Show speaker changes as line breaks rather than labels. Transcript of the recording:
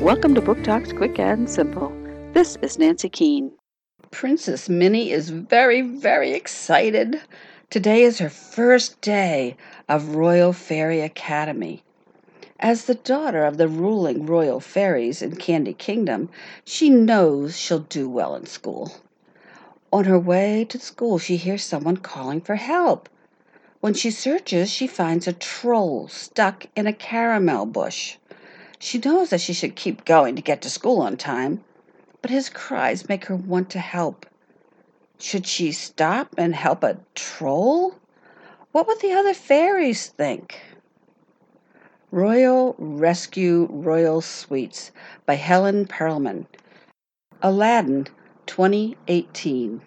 Welcome to Book Talks Quick and Simple. This is Nancy Keane. Princess Minnie is very, very excited. Today is her first day of Royal Fairy Academy. As the daughter of the ruling royal fairies in Candy Kingdom, she knows she'll do well in school. On her way to school, she hears someone calling for help. When she searches, she finds a troll stuck in a caramel bush. She knows that she should keep going to get to school on time, but his cries make her want to help. Should she stop and help a troll? What would the other fairies think? Royal Rescue Royal Sweets by Helen Perelman. Aladdin, 2018.